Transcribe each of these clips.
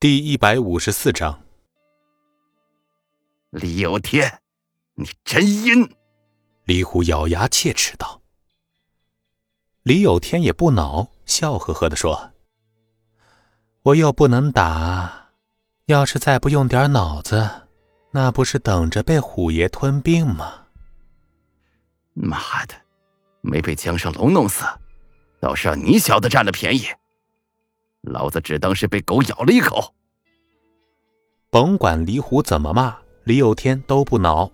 第一百五十四章，李有天，你真阴！李虎咬牙切齿道。李有天也不恼，笑呵呵的说：“我又不能打，要是再不用点脑子，那不是等着被虎爷吞并吗？”妈的，没被江胜龙弄死，倒是让你小子占了便宜。老子只当是被狗咬了一口。甭管李虎怎么骂，李有天都不恼。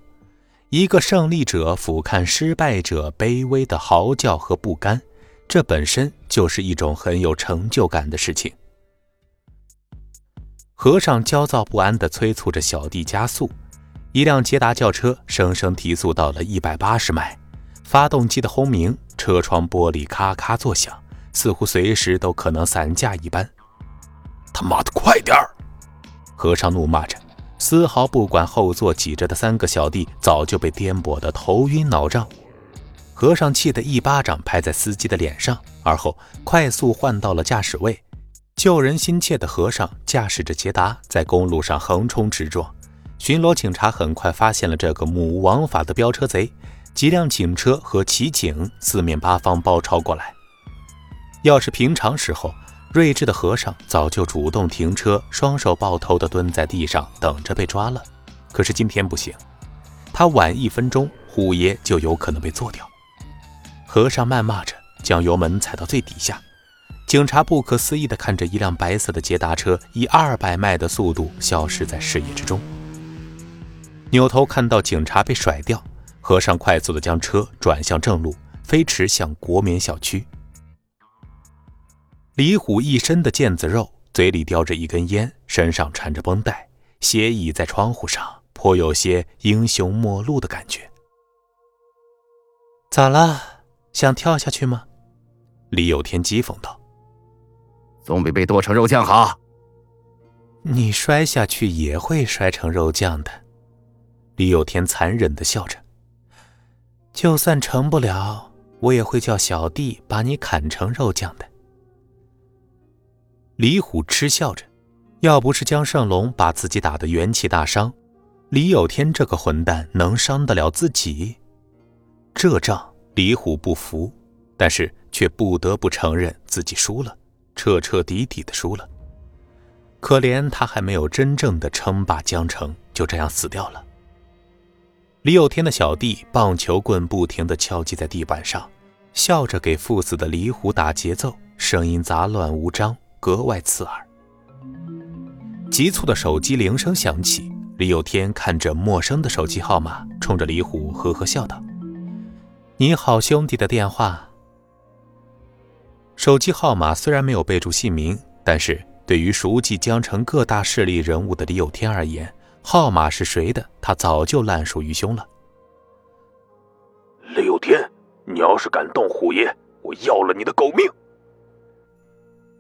一个胜利者俯瞰失败者卑微的嚎叫和不甘，这本身就是一种很有成就感的事情。和尚焦躁不安地催促着小弟加速，一辆捷达轿车生生提速到了一百八十迈，发动机的轰鸣，车窗玻璃咔咔作响。似乎随时都可能散架一般，他妈的，快点儿！和尚怒骂着，丝毫不管后座挤着的三个小弟早就被颠簸的头晕脑胀。和尚气得一巴掌拍在司机的脸上，而后快速换到了驾驶位。救人心切的和尚驾驶着捷达在公路上横冲直撞。巡逻警察很快发现了这个目无王法的飙车贼，几辆警车和骑警四面八方包抄过来。要是平常时候，睿智的和尚早就主动停车，双手抱头的蹲在地上等着被抓了。可是今天不行，他晚一分钟，虎爷就有可能被做掉。和尚谩骂着，将油门踩到最底下。警察不可思议地看着一辆白色的捷达车以二百迈的速度消失在视野之中。扭头看到警察被甩掉，和尚快速地将车转向正路，飞驰向国棉小区。李虎一身的腱子肉，嘴里叼着一根烟，身上缠着绷带，斜倚在窗户上，颇有些英雄末路的感觉。咋了？想跳下去吗？李有天讥讽道：“总比被剁成肉酱好。”你摔下去也会摔成肉酱的。李有天残忍的笑着：“就算成不了，我也会叫小弟把你砍成肉酱的。”李虎嗤笑着，要不是江胜龙把自己打得元气大伤，李有天这个混蛋能伤得了自己？这仗李虎不服，但是却不得不承认自己输了，彻彻底底的输了。可怜他还没有真正的称霸江城，就这样死掉了。李有天的小弟棒球棍不停地敲击在地板上，笑着给赴死的李虎打节奏，声音杂乱无章。格外刺耳。急促的手机铃声响起，李有天看着陌生的手机号码，冲着李虎呵呵笑道：“你好，兄弟的电话。”手机号码虽然没有备注姓名，但是对于熟记江城各大势力人物的李有天而言，号码是谁的，他早就烂熟于胸了。李有天，你要是敢动虎爷，我要了你的狗命！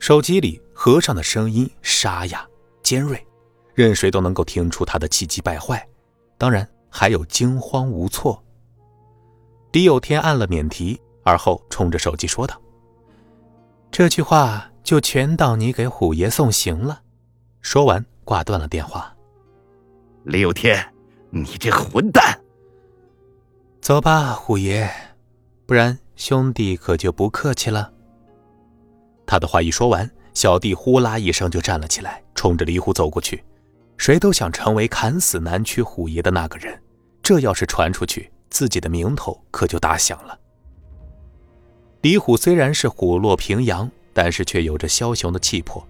手机里和尚的声音沙哑尖锐，任谁都能够听出他的气急败坏，当然还有惊慌无措。李有天按了免提，而后冲着手机说道：“这句话就全当你给虎爷送行了。”说完挂断了电话。李有天，你这混蛋！走吧，虎爷，不然兄弟可就不客气了。他的话一说完，小弟呼啦一声就站了起来，冲着李虎走过去。谁都想成为砍死南区虎爷的那个人，这要是传出去，自己的名头可就打响了。李虎虽然是虎落平阳，但是却有着枭雄的气魄。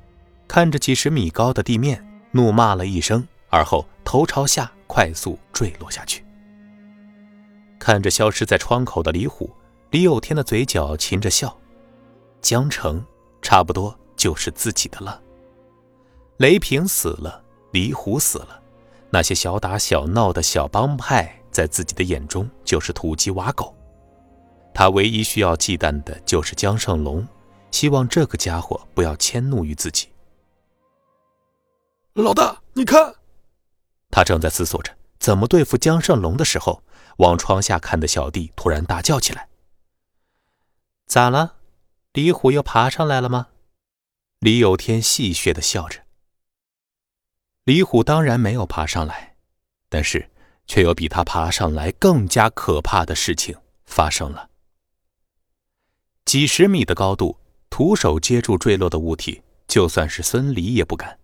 看着几十米高的地面，怒骂了一声，而后头朝下快速坠落下去。看着消失在窗口的李虎，李有天的嘴角噙着笑。江城。差不多就是自己的了。雷平死了，李虎死了，那些小打小闹的小帮派在自己的眼中就是土鸡瓦狗。他唯一需要忌惮的就是江胜龙，希望这个家伙不要迁怒于自己。老大，你看，他正在思索着怎么对付江胜龙的时候，往窗下看的小弟突然大叫起来：“咋了？”李虎又爬上来了吗？李有天戏谑的笑着。李虎当然没有爬上来，但是却有比他爬上来更加可怕的事情发生了。几十米的高度，徒手接住坠落的物体，就算是孙离也不敢。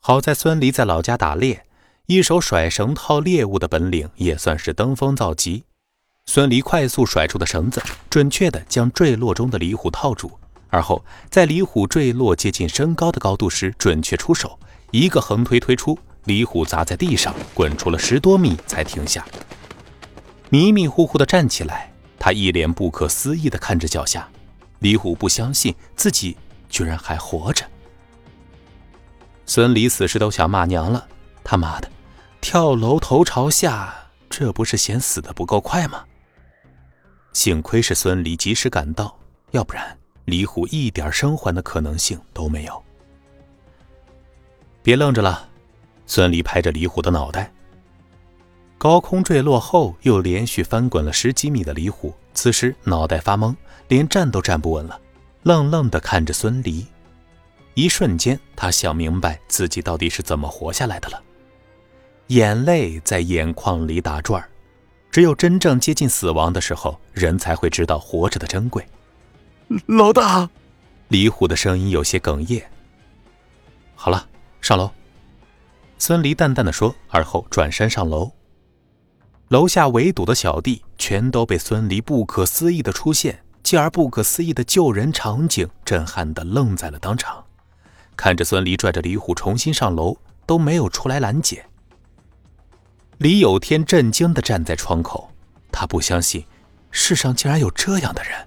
好在孙离在老家打猎，一手甩绳套猎物的本领也算是登峰造极。孙离快速甩出的绳子，准确地将坠落中的李虎套住，而后在李虎坠落接近身高的高度时，准确出手。一个横推推出，李虎砸在地上，滚出了十多米才停下。迷迷糊糊地站起来，他一脸不可思议地看着脚下。李虎不相信自己居然还活着。孙离此时都想骂娘了，他妈的，跳楼头朝下，这不是嫌死的不够快吗？幸亏是孙离及时赶到，要不然李虎一点生还的可能性都没有。别愣着了，孙离拍着李虎的脑袋。高空坠落后又连续翻滚了十几米的李虎，此时脑袋发懵，连站都站不稳了，愣愣地看着孙离。一瞬间，他想明白自己到底是怎么活下来的了。眼泪在眼眶里打转只有真正接近死亡的时候，人才会知道活着的珍贵。老大，李虎的声音有些哽咽。好了。上楼，孙离淡淡的说，而后转身上楼。楼下围堵的小弟全都被孙离不可思议的出现，继而不可思议的救人场景震撼的愣在了当场，看着孙离拽着李虎重新上楼，都没有出来拦截。李有天震惊的站在窗口，他不相信世上竟然有这样的人，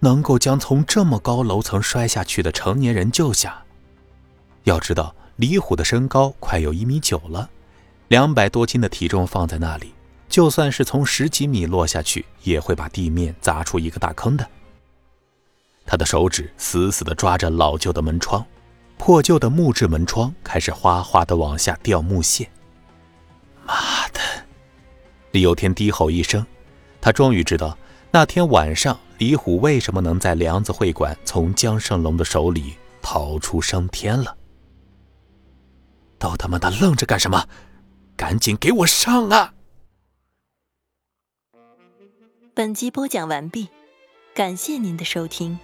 能够将从这么高楼层摔下去的成年人救下。要知道。李虎的身高快有一米九了，两百多斤的体重放在那里，就算是从十几米落下去，也会把地面砸出一个大坑的。他的手指死死地抓着老旧的门窗，破旧的木质门窗开始哗哗地往下掉木屑。妈的！李有天低吼一声，他终于知道那天晚上李虎为什么能在梁子会馆从江胜龙的手里逃出升天了。都他妈的愣着干什么？赶紧给我上啊！本集播讲完毕，感谢您的收听。